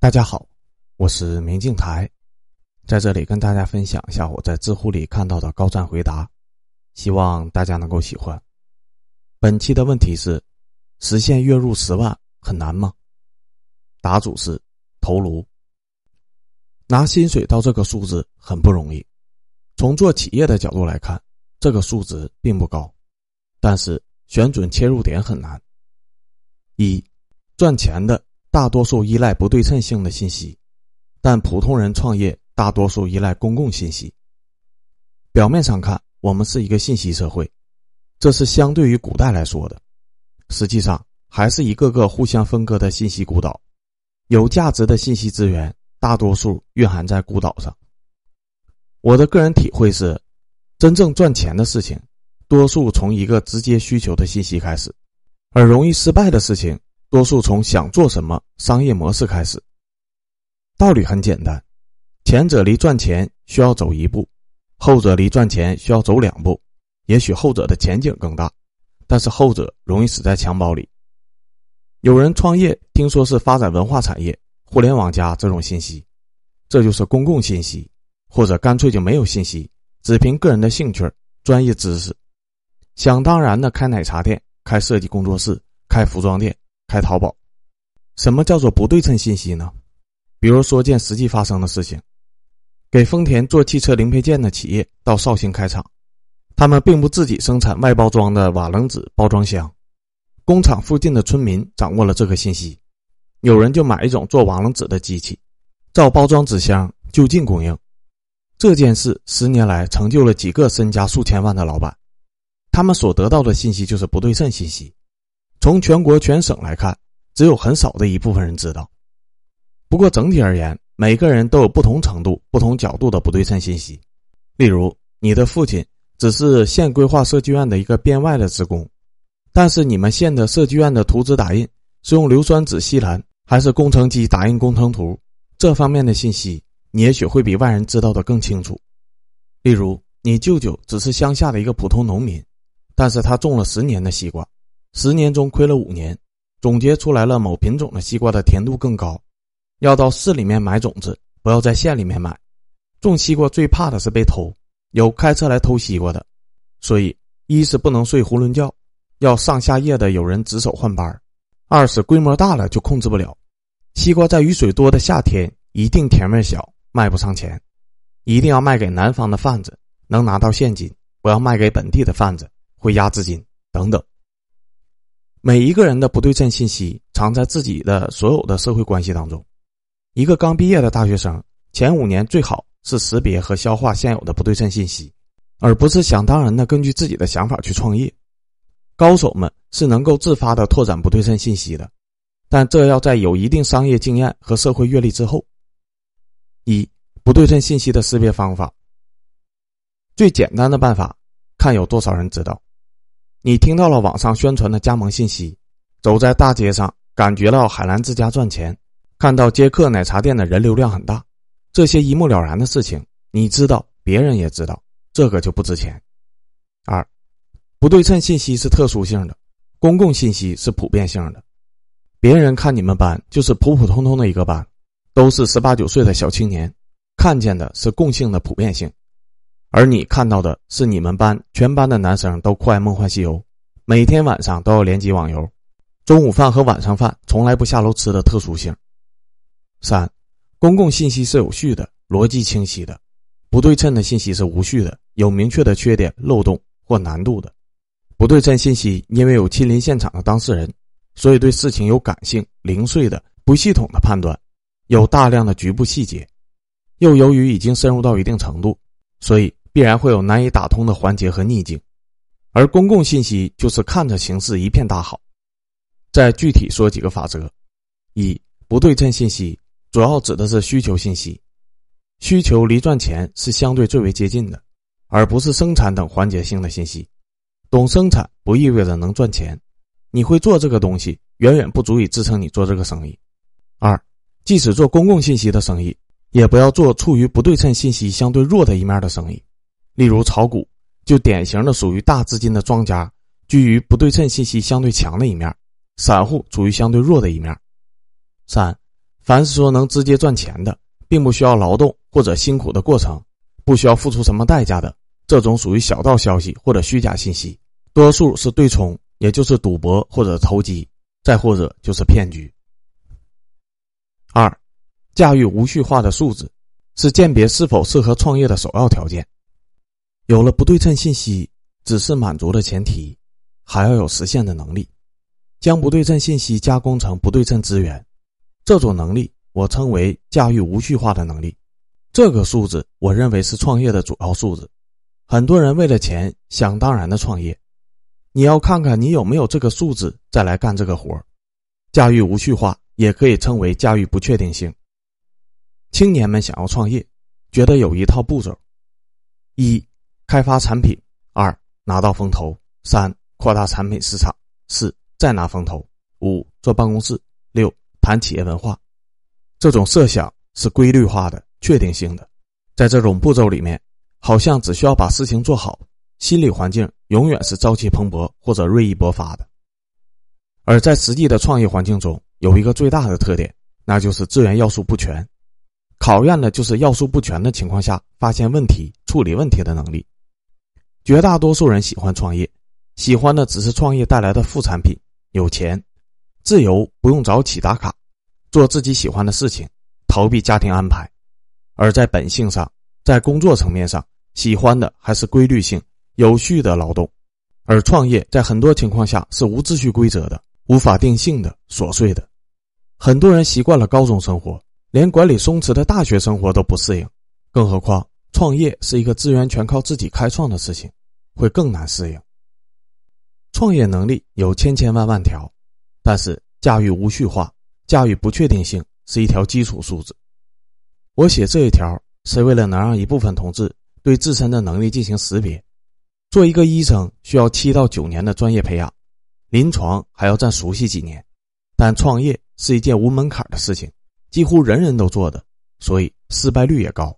大家好，我是明镜台，在这里跟大家分享一下我在知乎里看到的高赞回答，希望大家能够喜欢。本期的问题是：实现月入十万很难吗？答主是头颅。拿薪水到这个数字很不容易，从做企业的角度来看，这个数值并不高，但是选准切入点很难。一，赚钱的。大多数依赖不对称性的信息，但普通人创业大多数依赖公共信息。表面上看，我们是一个信息社会，这是相对于古代来说的。实际上，还是一个个互相分割的信息孤岛。有价值的信息资源，大多数蕴含在孤岛上。我的个人体会是，真正赚钱的事情，多数从一个直接需求的信息开始，而容易失败的事情。多数从想做什么商业模式开始。道理很简单，前者离赚钱需要走一步，后者离赚钱需要走两步。也许后者的前景更大，但是后者容易死在襁褓里。有人创业，听说是发展文化产业、互联网加这种信息，这就是公共信息，或者干脆就没有信息，只凭个人的兴趣、专业知识，想当然的开奶茶店、开设计工作室、开服装店。开淘宝，什么叫做不对称信息呢？比如说件实际发生的事情：给丰田做汽车零配件的企业到绍兴开厂，他们并不自己生产外包装的瓦楞纸包装箱，工厂附近的村民掌握了这个信息，有人就买一种做瓦楞纸的机器，照包装纸箱就近供应。这件事十年来成就了几个身家数千万的老板，他们所得到的信息就是不对称信息。从全国全省来看，只有很少的一部分人知道。不过整体而言，每个人都有不同程度、不同角度的不对称信息。例如，你的父亲只是县规划设计院的一个编外的职工，但是你们县的设计院的图纸打印是用硫酸纸吸蓝，还是工程机打印工程图？这方面的信息，你也许会比外人知道的更清楚。例如，你舅舅只是乡下的一个普通农民，但是他种了十年的西瓜。十年中亏了五年，总结出来了某品种的西瓜的甜度更高。要到市里面买种子，不要在县里面买。种西瓜最怕的是被偷，有开车来偷西瓜的。所以，一是不能睡囫囵觉，要上下夜的有人值守换班；二是规模大了就控制不了。西瓜在雨水多的夏天一定甜味小，卖不上钱。一定要卖给南方的贩子，能拿到现金；不要卖给本地的贩子，会压资金等等。每一个人的不对称信息藏在自己的所有的社会关系当中。一个刚毕业的大学生，前五年最好是识别和消化现有的不对称信息，而不是想当然的根据自己的想法去创业。高手们是能够自发的拓展不对称信息的，但这要在有一定商业经验和社会阅历之后。一不对称信息的识别方法，最简单的办法，看有多少人知道。你听到了网上宣传的加盟信息，走在大街上感觉到海澜之家赚钱，看到杰克奶茶店的人流量很大，这些一目了然的事情，你知道，别人也知道，这个就不值钱。二，不对称信息是特殊性的，公共信息是普遍性的。别人看你们班就是普普通通的一个班，都是十八九岁的小青年，看见的是共性的普遍性。而你看到的是你们班全班的男生都酷爱《梦幻西游》，每天晚上都要联机网游，中午饭和晚上饭从来不下楼吃的特殊性。三，公共信息是有序的、逻辑清晰的，不对称的信息是无序的、有明确的缺点、漏洞或难度的。不对称信息因为有亲临现场的当事人，所以对事情有感性、零碎的、不系统的判断，有大量的局部细节，又由于已经深入到一定程度，所以。必然会有难以打通的环节和逆境，而公共信息就是看着形势一片大好。再具体说几个法则：一、不对称信息主要指的是需求信息，需求离赚钱是相对最为接近的，而不是生产等环节性的信息。懂生产不意味着能赚钱，你会做这个东西远远不足以支撑你做这个生意。二、即使做公共信息的生意，也不要做处于不对称信息相对弱的一面的生意。例如炒股，就典型的属于大资金的庄家，居于不对称信息相对强的一面；散户处于相对弱的一面。三，凡是说能直接赚钱的，并不需要劳动或者辛苦的过程，不需要付出什么代价的，这种属于小道消息或者虚假信息，多数是对冲，也就是赌博或者投机，再或者就是骗局。二，驾驭无序化的数字，是鉴别是否适合创业的首要条件。有了不对称信息，只是满足的前提，还要有实现的能力。将不对称信息加工成不对称资源，这种能力我称为驾驭无序化的能力。这个数字，我认为是创业的主要数字。很多人为了钱，想当然的创业，你要看看你有没有这个素质，再来干这个活驾驭无序化。也可以称为驾驭不确定性。青年们想要创业，觉得有一套步骤：一、开发产品；二、拿到风投；三、扩大产品市场；四、再拿风投；五、做办公室；六、谈企业文化。这种设想是规律化的、确定性的。在这种步骤里面，好像只需要把事情做好，心理环境永远是朝气蓬勃或者锐意勃发的。而在实际的创业环境中，有一个最大的特点，那就是资源要素不全，考验的就是要素不全的情况下发现问题、处理问题的能力。绝大多数人喜欢创业，喜欢的只是创业带来的副产品：有钱、自由，不用早起打卡，做自己喜欢的事情，逃避家庭安排。而在本性上，在工作层面上，喜欢的还是规律性、有序的劳动。而创业在很多情况下是无秩序规则的。无法定性的琐碎的，很多人习惯了高中生活，连管理松弛的大学生活都不适应，更何况创业是一个资源全靠自己开创的事情，会更难适应。创业能力有千千万万条，但是驾驭无序化、驾驭不确定性是一条基础素质。我写这一条是为了能让一部分同志对自身的能力进行识别。做一个医生需要七到九年的专业培养。临床还要再熟悉几年，但创业是一件无门槛的事情，几乎人人都做的，所以失败率也高。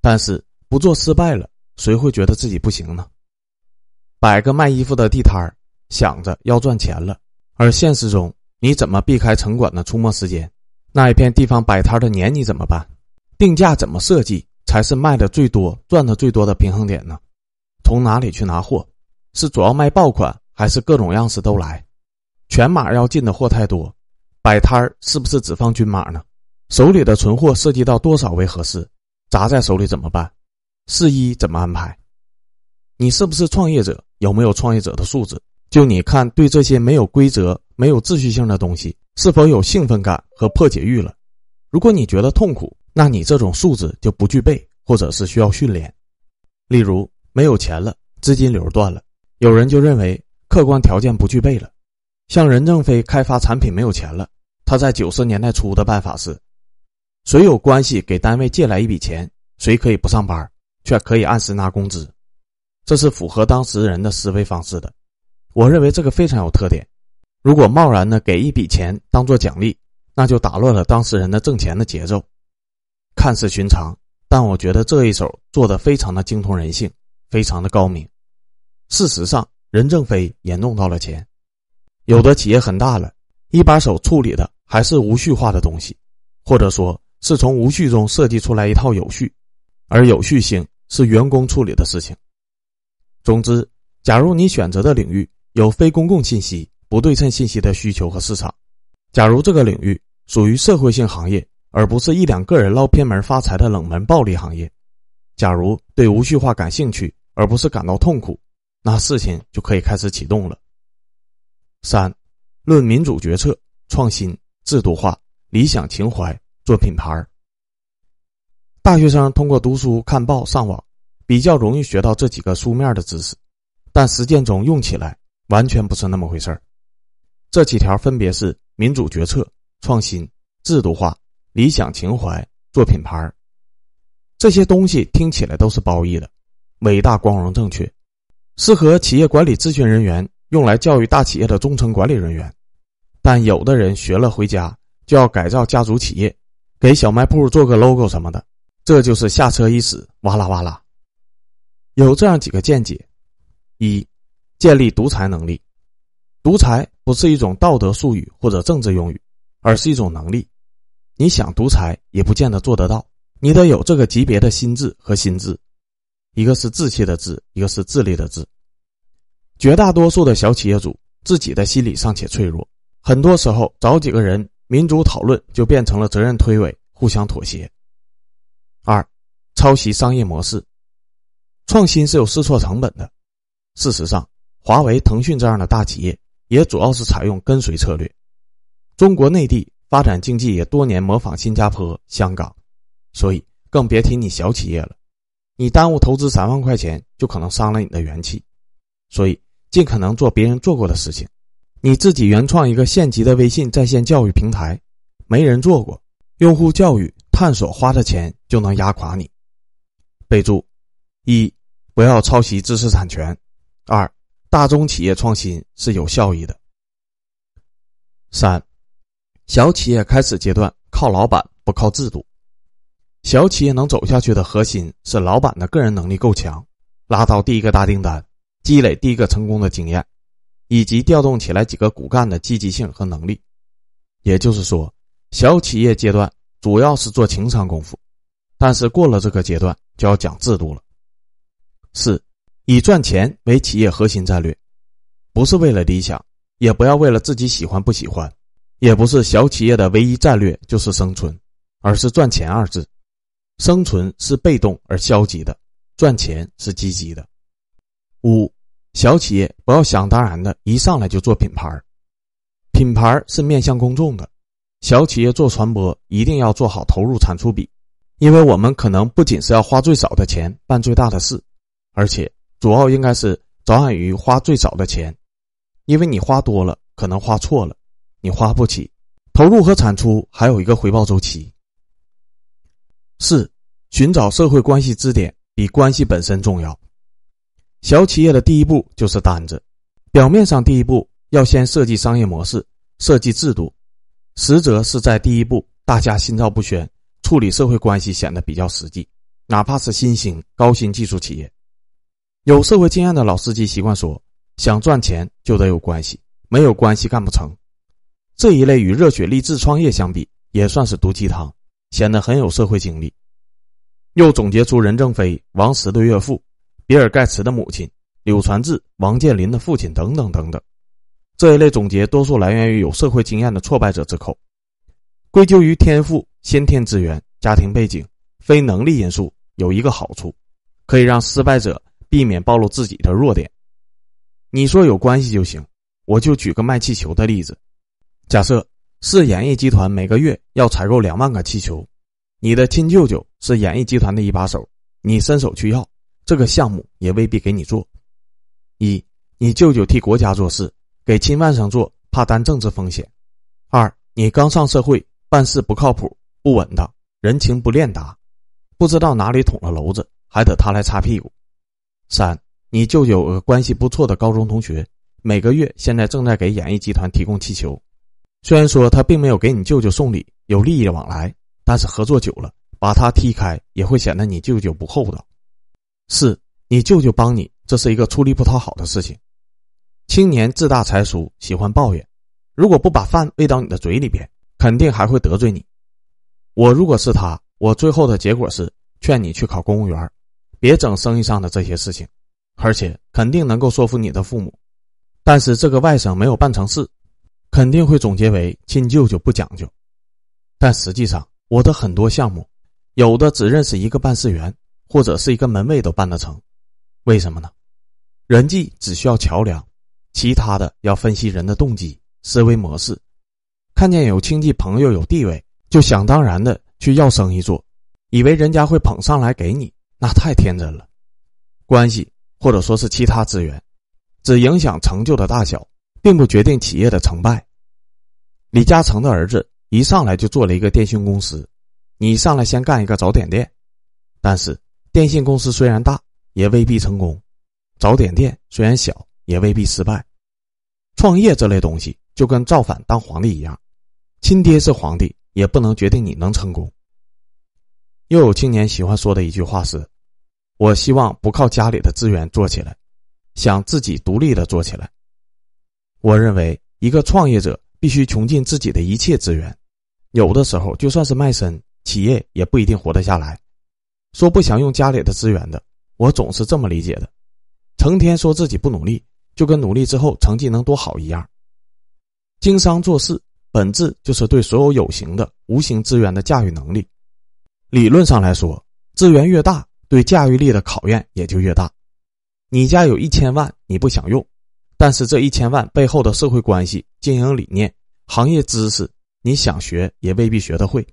但是不做失败了，谁会觉得自己不行呢？摆个卖衣服的地摊儿，想着要赚钱了，而现实中你怎么避开城管的出没时间？那一片地方摆摊的撵你怎么办？定价怎么设计才是卖的最多、赚的最多的平衡点呢？从哪里去拿货？是主要卖爆款？还是各种样式都来，全码要进的货太多，摆摊儿是不是只放均码呢？手里的存货涉及到多少为合适？砸在手里怎么办？四一怎么安排？你是不是创业者？有没有创业者的素质？就你看，对这些没有规则、没有秩序性的东西，是否有兴奋感和破解欲了？如果你觉得痛苦，那你这种素质就不具备，或者是需要训练。例如，没有钱了，资金流断了，有人就认为。客观条件不具备了，像任正非开发产品没有钱了，他在九十年代初的办法是：谁有关系给单位借来一笔钱，谁可以不上班，却可以按时拿工资，这是符合当时人的思维方式的。我认为这个非常有特点。如果贸然的给一笔钱当做奖励，那就打乱了当事人的挣钱的节奏。看似寻常，但我觉得这一手做的非常的精通人性，非常的高明。事实上。任正非也弄到了钱，有的企业很大了，一把手处理的还是无序化的东西，或者说是从无序中设计出来一套有序，而有序性是员工处理的事情。总之，假如你选择的领域有非公共信息、不对称信息的需求和市场，假如这个领域属于社会性行业，而不是一两个人捞偏门发财的冷门暴利行业，假如对无序化感兴趣，而不是感到痛苦。那事情就可以开始启动了。三，论民主决策、创新、制度化、理想情怀，做品牌大学生通过读书、看报、上网，比较容易学到这几个书面的知识，但实践中用起来完全不是那么回事儿。这几条分别是：民主决策、创新、制度化、理想情怀，做品牌这些东西听起来都是褒义的，伟大、光荣、正确。适合企业管理咨询人员用来教育大企业的中层管理人员，但有的人学了回家就要改造家族企业，给小卖铺做个 logo 什么的，这就是下车伊始，哇啦哇啦。有这样几个见解：一、建立独裁能力。独裁不是一种道德术语或者政治用语，而是一种能力。你想独裁也不见得做得到。你得有这个级别的心智和心智，一个是志气的志，一个是智力的智。绝大多数的小企业主自己的心理尚且脆弱，很多时候找几个人民主讨论就变成了责任推诿、互相妥协。二，抄袭商业模式，创新是有试错成本的。事实上，华为、腾讯这样的大企业也主要是采用跟随策略。中国内地发展经济也多年模仿新加坡、香港。所以，更别提你小企业了。你耽误投资三万块钱，就可能伤了你的元气。所以，尽可能做别人做过的事情。你自己原创一个县级的微信在线教育平台，没人做过，用户教育探索花的钱就能压垮你。备注：一、不要抄袭知识产权；二、大中企业创新是有效益的。三、小企业开始阶段靠老板，不靠制度。小企业能走下去的核心是老板的个人能力够强，拉到第一个大订单，积累第一个成功的经验，以及调动起来几个骨干的积极性和能力。也就是说，小企业阶段主要是做情商功夫，但是过了这个阶段就要讲制度了。四，以赚钱为企业核心战略，不是为了理想，也不要为了自己喜欢不喜欢，也不是小企业的唯一战略就是生存，而是赚钱二字。生存是被动而消极的，赚钱是积极的。五，小企业不要想当然的一上来就做品牌品牌是面向公众的。小企业做传播一定要做好投入产出比，因为我们可能不仅是要花最少的钱办最大的事，而且主要应该是着眼于花最少的钱，因为你花多了可能花错了，你花不起。投入和产出还有一个回报周期。四，寻找社会关系支点比关系本身重要。小企业的第一步就是单子，表面上第一步要先设计商业模式、设计制度，实则是在第一步大家心照不宣，处理社会关系显得比较实际。哪怕是新兴高新技术企业，有社会经验的老司机习惯说：“想赚钱就得有关系，没有关系干不成。”这一类与热血励志创业相比，也算是毒鸡汤。显得很有社会经历，又总结出任正非、王石的岳父、比尔盖茨的母亲、柳传志、王健林的父亲等等等等。这一类总结多数来源于有社会经验的挫败者之口，归咎于天赋、先天资源、家庭背景、非能力因素。有一个好处，可以让失败者避免暴露自己的弱点。你说有关系就行，我就举个卖气球的例子，假设。是演艺集团每个月要采购两万个气球，你的亲舅舅是演艺集团的一把手，你伸手去要这个项目也未必给你做。一，你舅舅替国家做事，给亲外甥做怕担政治风险；二，你刚上社会，办事不靠谱、不稳当，人情不练达，不知道哪里捅了娄子，还得他来擦屁股；三，你舅舅有个关系不错的高中同学，每个月现在正在给演艺集团提供气球。虽然说他并没有给你舅舅送礼，有利益往来，但是合作久了，把他踢开也会显得你舅舅不厚道。四，你舅舅帮你，这是一个出力不讨好的事情。青年自大才疏，喜欢抱怨，如果不把饭喂到你的嘴里边，肯定还会得罪你。我如果是他，我最后的结果是劝你去考公务员，别整生意上的这些事情，而且肯定能够说服你的父母。但是这个外甥没有办成事。肯定会总结为亲舅舅不讲究，但实际上我的很多项目，有的只认识一个办事员或者是一个门卫都办得成，为什么呢？人际只需要桥梁，其他的要分析人的动机、思维模式。看见有亲戚朋友有地位，就想当然的去要生意做，以为人家会捧上来给你，那太天真了。关系或者说是其他资源，只影响成就的大小。并不决定企业的成败。李嘉诚的儿子一上来就做了一个电信公司，你上来先干一个早点店，但是电信公司虽然大，也未必成功；早点店虽然小，也未必失败。创业这类东西就跟造反当皇帝一样，亲爹是皇帝，也不能决定你能成功。又有青年喜欢说的一句话是：“我希望不靠家里的资源做起来，想自己独立的做起来。”我认为，一个创业者必须穷尽自己的一切资源，有的时候就算是卖身，企业也不一定活得下来。说不想用家里的资源的，我总是这么理解的：成天说自己不努力，就跟努力之后成绩能多好一样。经商做事本质就是对所有有形的、无形资源的驾驭能力。理论上来说，资源越大，对驾驭力的考验也就越大。你家有一千万，你不想用，但是这一千万背后的社会关系、经营理念、行业知识，你想学也未必学得会。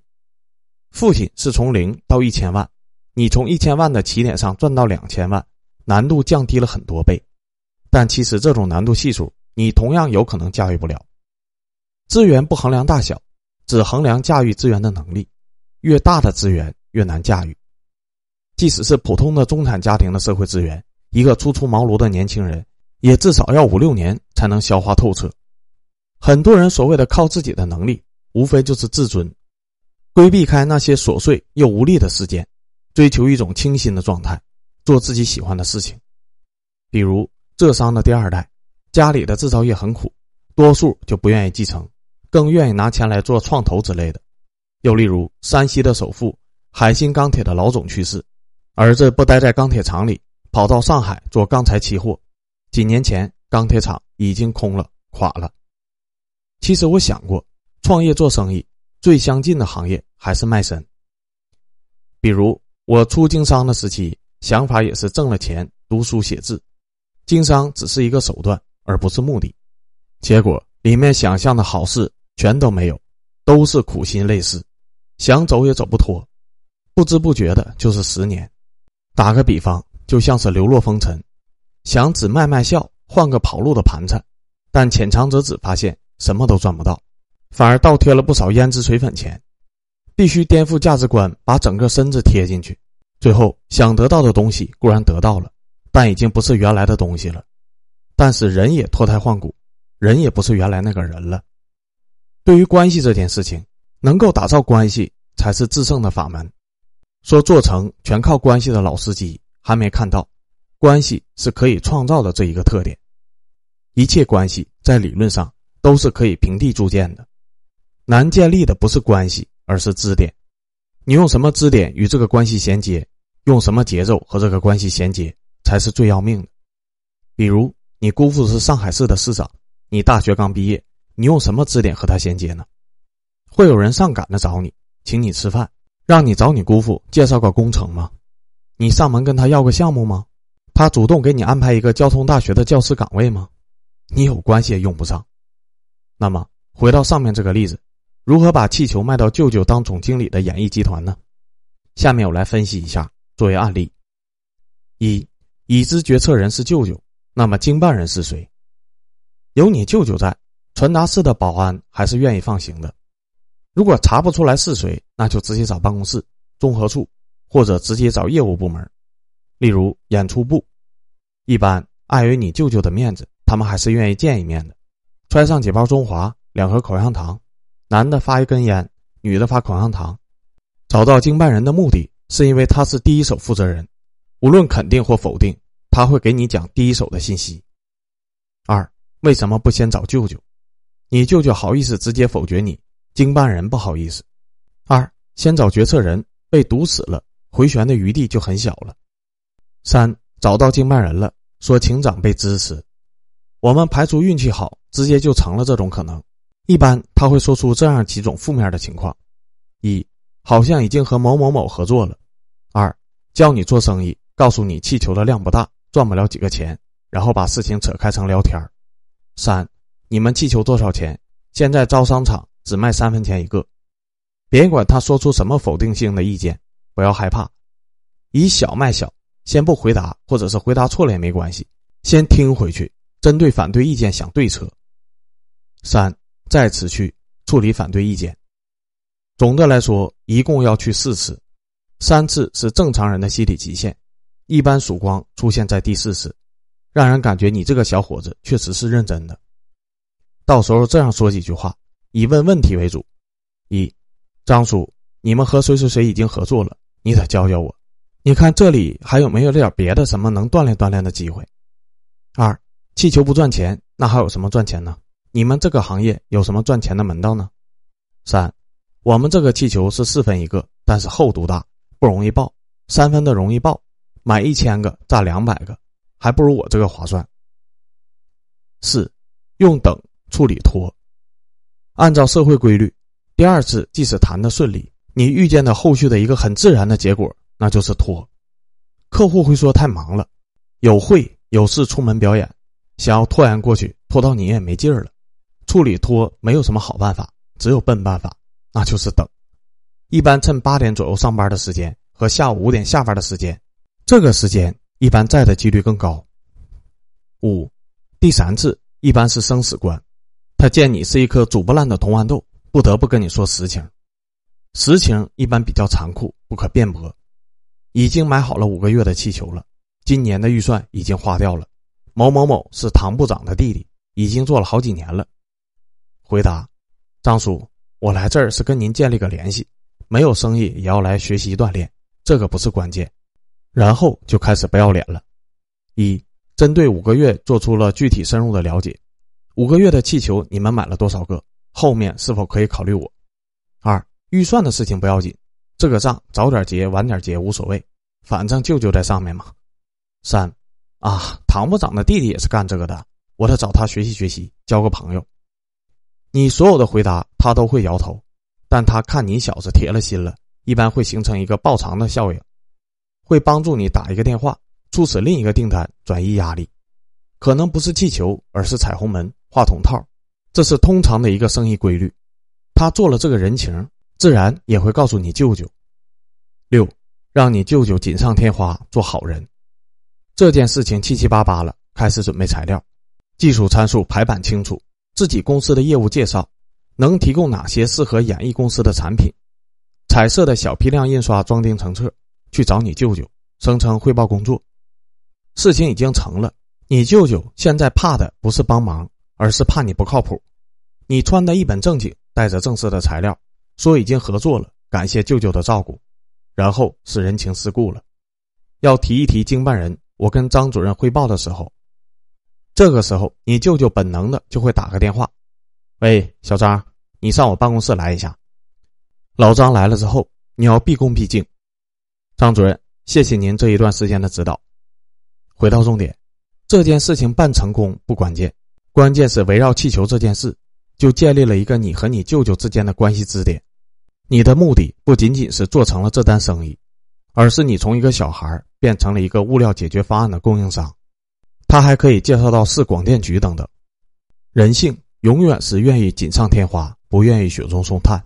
父亲是从零到一千万。你从一千万的起点上赚到两千万，难度降低了很多倍，但其实这种难度系数你同样有可能驾驭不了。资源不衡量大小，只衡量驾驭资源的能力。越大的资源越难驾驭。即使是普通的中产家庭的社会资源，一个初出茅庐的年轻人也至少要五六年才能消化透彻。很多人所谓的靠自己的能力，无非就是自尊，规避开那些琐碎又无力的事件。追求一种清新的状态，做自己喜欢的事情。比如浙商的第二代，家里的制造业很苦，多数就不愿意继承，更愿意拿钱来做创投之类的。又例如山西的首富海鑫钢铁的老总去世，儿子不待在钢铁厂里，跑到上海做钢材期货。几年前钢铁厂已经空了，垮了。其实我想过，创业做生意最相近的行业还是卖身，比如。我出经商的时期，想法也是挣了钱读书写字，经商只是一个手段，而不是目的。结果里面想象的好事全都没有，都是苦心累事，想走也走不脱，不知不觉的就是十年。打个比方，就像是流落风尘，想只卖卖笑，换个跑路的盘缠，但浅尝辄止，发现什么都赚不到，反而倒贴了不少胭脂水粉钱。必须颠覆价值观，把整个身子贴进去，最后想得到的东西固然得到了，但已经不是原来的东西了。但是人也脱胎换骨，人也不是原来那个人了。对于关系这件事情，能够打造关系才是制胜的法门。说做成全靠关系的老司机，还没看到关系是可以创造的这一个特点。一切关系在理论上都是可以平地铸建的，难建立的不是关系。而是支点，你用什么支点与这个关系衔接，用什么节奏和这个关系衔接，才是最要命的。比如，你姑父是上海市的市长，你大学刚毕业，你用什么支点和他衔接呢？会有人上赶着找你，请你吃饭，让你找你姑父介绍个工程吗？你上门跟他要个项目吗？他主动给你安排一个交通大学的教师岗位吗？你有关系也用不上。那么，回到上面这个例子。如何把气球卖到舅舅当总经理的演艺集团呢？下面我来分析一下，作为案例：一，已知决策人是舅舅，那么经办人是谁？有你舅舅在，传达室的保安还是愿意放行的。如果查不出来是谁，那就直接找办公室、综合处，或者直接找业务部门，例如演出部。一般碍于你舅舅的面子，他们还是愿意见一面的。揣上几包中华，两盒口香糖。男的发一根烟，女的发口香糖。找到经办人的目的是因为他是第一手负责人，无论肯定或否定，他会给你讲第一手的信息。二，为什么不先找舅舅？你舅舅好意思直接否决你，经办人不好意思。二，先找决策人被堵死了，回旋的余地就很小了。三，找到经办人了，说请长辈支持，我们排除运气好，直接就成了这种可能。一般他会说出这样几种负面的情况：一，好像已经和某某某合作了；二，叫你做生意，告诉你气球的量不大，赚不了几个钱，然后把事情扯开成聊天三，你们气球多少钱？现在招商场只卖三分钱一个。别管他说出什么否定性的意见，不要害怕，以小卖小，先不回答，或者是回答错了也没关系，先听回去，针对反对意见想对策。三。再次去处理反对意见。总的来说，一共要去四次，三次是正常人的心理极限，一般曙光出现在第四次，让人感觉你这个小伙子确实是认真的。到时候这样说几句话，以问问题为主：一，张叔，你们和谁谁谁已经合作了，你得教教我。你看这里还有没有点别的什么能锻炼锻炼的机会？二，气球不赚钱，那还有什么赚钱呢？你们这个行业有什么赚钱的门道呢？三，我们这个气球是四分一个，但是厚度大，不容易爆。三分的容易爆，买一千个占两百个，还不如我这个划算。四，用等处理拖。按照社会规律，第二次即使谈的顺利，你遇见的后续的一个很自然的结果，那就是拖。客户会说太忙了，有会有事出门表演，想要拖延过去，拖到你也没劲儿了。处理拖没有什么好办法，只有笨办法，那就是等。一般趁八点左右上班的时间。和下午五点下班的时间，这个时间一般在的几率更高。五，第三次一般是生死关，他见你是一颗煮不烂的铜豌豆，不得不跟你说实情。实情一般比较残酷，不可辩驳。已经买好了五个月的气球了，今年的预算已经花掉了。某某某是唐部长的弟弟，已经做了好几年了。回答：张叔，我来这儿是跟您建立个联系，没有生意也要来学习锻炼。这个不是关键，然后就开始不要脸了。一，针对五个月做出了具体深入的了解。五个月的气球你们买了多少个？后面是否可以考虑我？二，预算的事情不要紧，这个账早点结晚点结无所谓，反正舅舅在上面嘛。三，啊，唐部长的弟弟也是干这个的，我得找他学习学习，交个朋友。你所有的回答他都会摇头，但他看你小子铁了心了。一般会形成一个爆长的效应，会帮助你打一个电话，促使另一个订单转移压力。可能不是气球，而是彩虹门、话筒套，这是通常的一个生意规律。他做了这个人情，自然也会告诉你舅舅。六，让你舅舅锦上添花，做好人。这件事情七七八八了，开始准备材料，技术参数排版清楚，自己公司的业务介绍，能提供哪些适合演艺公司的产品。彩色的小批量印刷装订成册，去找你舅舅，声称汇报工作。事情已经成了，你舅舅现在怕的不是帮忙，而是怕你不靠谱。你穿的一本正经，带着正式的材料，说已经合作了，感谢舅舅的照顾。然后是人情世故了，要提一提经办人。我跟张主任汇报的时候，这个时候你舅舅本能的就会打个电话：“喂，小张，你上我办公室来一下。”老张来了之后，你要毕恭毕敬。张主任，谢谢您这一段时间的指导。回到重点，这件事情办成功不关键，关键是围绕气球这件事，就建立了一个你和你舅舅之间的关系支点。你的目的不仅仅是做成了这单生意，而是你从一个小孩变成了一个物料解决方案的供应商。他还可以介绍到市广电局等等。人性永远是愿意锦上添花，不愿意雪中送炭。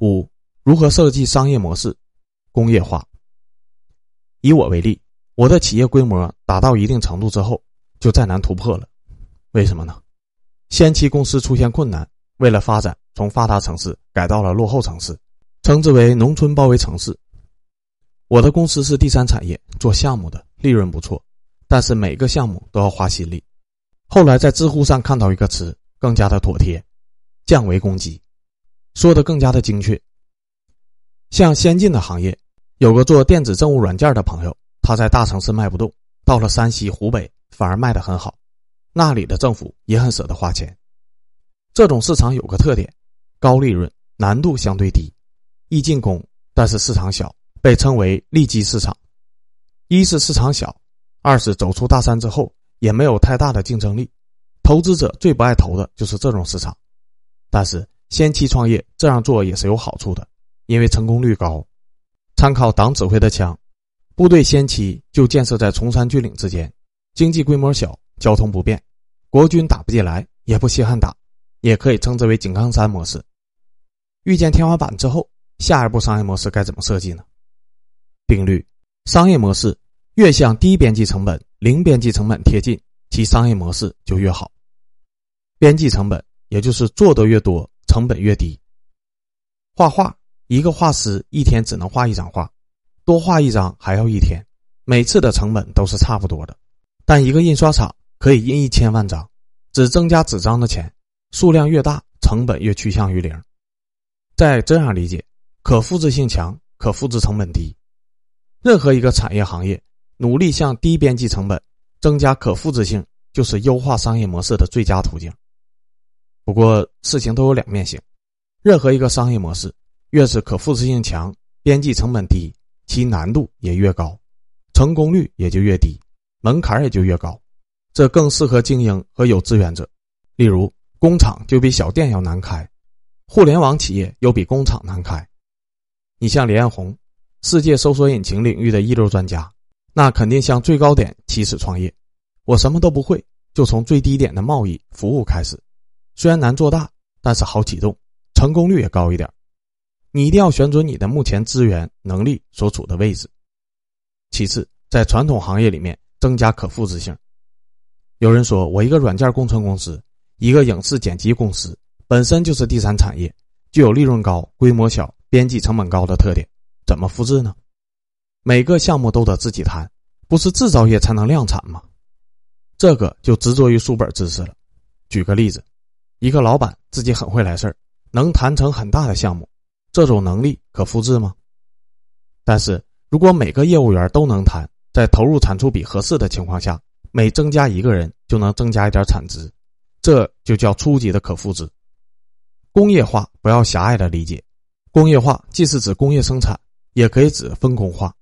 五、如何设计商业模式？工业化。以我为例，我的企业规模达到一定程度之后，就再难突破了。为什么呢？先期公司出现困难，为了发展，从发达城市改到了落后城市，称之为农村包围城市。我的公司是第三产业，做项目的，利润不错，但是每个项目都要花心力。后来在知乎上看到一个词，更加的妥帖：降维攻击。说的更加的精确。像先进的行业，有个做电子政务软件的朋友，他在大城市卖不动，到了山西、湖北反而卖得很好，那里的政府也很舍得花钱。这种市场有个特点，高利润，难度相对低，易进攻，但是市场小，被称为利基市场。一是市场小，二是走出大山之后也没有太大的竞争力，投资者最不爱投的就是这种市场，但是。先期创业这样做也是有好处的，因为成功率高。参考党指挥的枪，部队先期就建设在崇山峻岭之间，经济规模小，交通不便，国军打不进来，也不稀罕打，也可以称之为井冈山模式。遇见天花板之后，下一步商业模式该怎么设计呢？定律：商业模式越向低边际成本、零边际成本贴近，其商业模式就越好。边际成本也就是做的越多。成本越低。画画，一个画师一天只能画一张画，多画一张还要一天，每次的成本都是差不多的。但一个印刷厂可以印一千万张，只增加纸张的钱，数量越大，成本越趋向于零。再这样理解，可复制性强，可复制成本低。任何一个产业行业努力向低边际成本增加可复制性，就是优化商业模式的最佳途径。不过事情都有两面性，任何一个商业模式，越是可复制性强、边际成本低，其难度也越高，成功率也就越低，门槛也就越高。这更适合精英和有资源者。例如，工厂就比小店要难开，互联网企业又比工厂难开。你像李彦宏，世界搜索引擎领域的一流专家，那肯定向最高点起始创业。我什么都不会，就从最低点的贸易服务开始。虽然难做大，但是好启动，成功率也高一点。你一定要选准你的目前资源能力所处的位置。其次，在传统行业里面增加可复制性。有人说我一个软件工程公司，一个影视剪辑公司，本身就是第三产业，具有利润高、规模小、边际成本高的特点，怎么复制呢？每个项目都得自己谈，不是制造业才能量产吗？这个就执着于书本知识了。举个例子。一个老板自己很会来事儿，能谈成很大的项目，这种能力可复制吗？但是如果每个业务员都能谈，在投入产出比合适的情况下，每增加一个人就能增加一点产值，这就叫初级的可复制。工业化不要狭隘的理解，工业化既是指工业生产，也可以指分工化。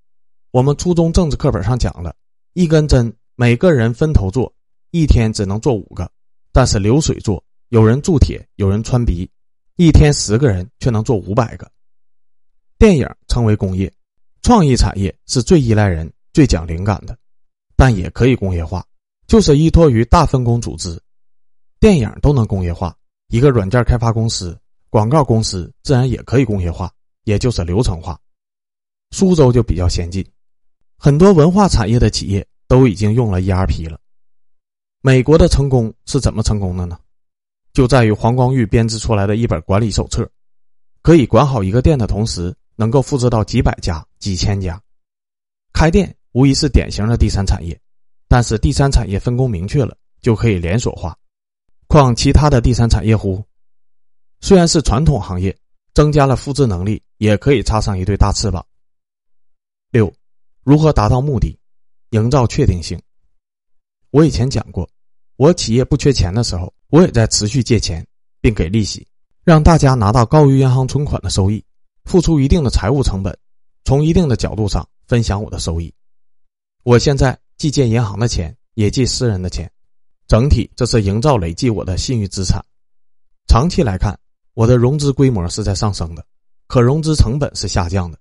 我们初中政治课本上讲了，一根针每个人分头做，一天只能做五个，但是流水做。有人铸铁，有人穿鼻，一天十个人却能做五百个。电影称为工业，创意产业是最依赖人、最讲灵感的，但也可以工业化，就是依托于大分工组织。电影都能工业化，一个软件开发公司、广告公司自然也可以工业化，也就是流程化。苏州就比较先进，很多文化产业的企业都已经用了 ERP 了。美国的成功是怎么成功的呢？就在于黄光裕编制出来的一本管理手册，可以管好一个店的同时，能够复制到几百家、几千家。开店无疑是典型的第三产业，但是第三产业分工明确了，就可以连锁化。况其他的第三产业乎？虽然是传统行业，增加了复制能力，也可以插上一对大翅膀。六，如何达到目的？营造确定性。我以前讲过，我企业不缺钱的时候。我也在持续借钱，并给利息，让大家拿到高于银行存款的收益，付出一定的财务成本，从一定的角度上分享我的收益。我现在既借银行的钱，也借私人的钱，整体这是营造累计我的信誉资产。长期来看，我的融资规模是在上升的，可融资成本是下降的。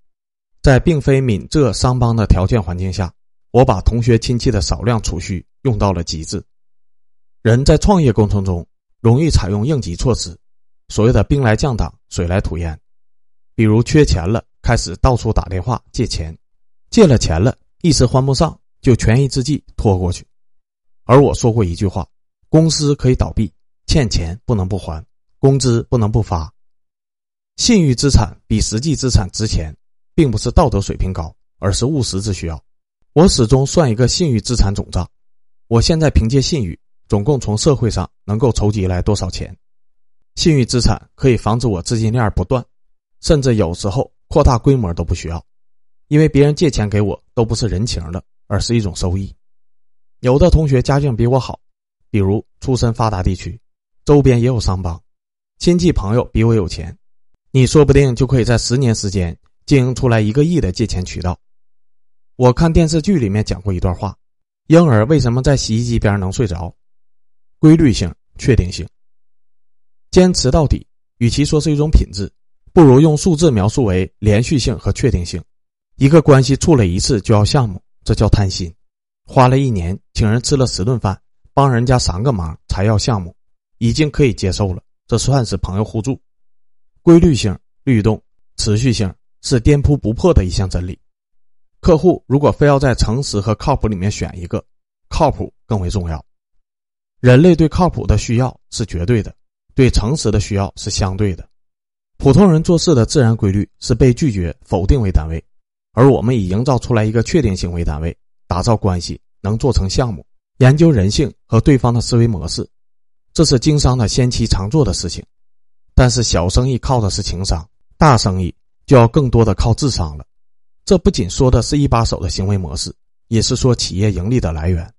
在并非闽浙商帮的条件环境下，我把同学亲戚的少量储蓄用到了极致。人在创业过程中容易采用应急措施，所谓的兵来将挡，水来土掩。比如缺钱了，开始到处打电话借钱，借了钱了，一时还不上，就权宜之计拖过去。而我说过一句话：公司可以倒闭，欠钱不能不还，工资不能不发。信誉资产比实际资产值钱，并不是道德水平高，而是务实之需要。我始终算一个信誉资产总账，我现在凭借信誉。总共从社会上能够筹集来多少钱？信誉资产可以防止我资金链不断，甚至有时候扩大规模都不需要，因为别人借钱给我都不是人情的，而是一种收益。有的同学家境比我好，比如出身发达地区，周边也有商帮，亲戚朋友比我有钱，你说不定就可以在十年时间经营出来一个亿的借钱渠道。我看电视剧里面讲过一段话：婴儿为什么在洗衣机边能睡着？规律性、确定性，坚持到底，与其说是一种品质，不如用数字描述为连续性和确定性。一个关系处了一次就要项目，这叫贪心；花了一年请人吃了十顿饭，帮人家三个忙才要项目，已经可以接受了，这算是朋友互助。规律性、律动、持续性是颠扑不破的一项真理。客户如果非要在诚实和靠谱里面选一个，靠谱更为重要。人类对靠谱的需要是绝对的，对诚实的需要是相对的。普通人做事的自然规律是被拒绝、否定为单位，而我们以营造出来一个确定性为单位，打造关系，能做成项目，研究人性和对方的思维模式，这是经商的先期常做的事情。但是小生意靠的是情商，大生意就要更多的靠智商了。这不仅说的是一把手的行为模式，也是说企业盈利的来源。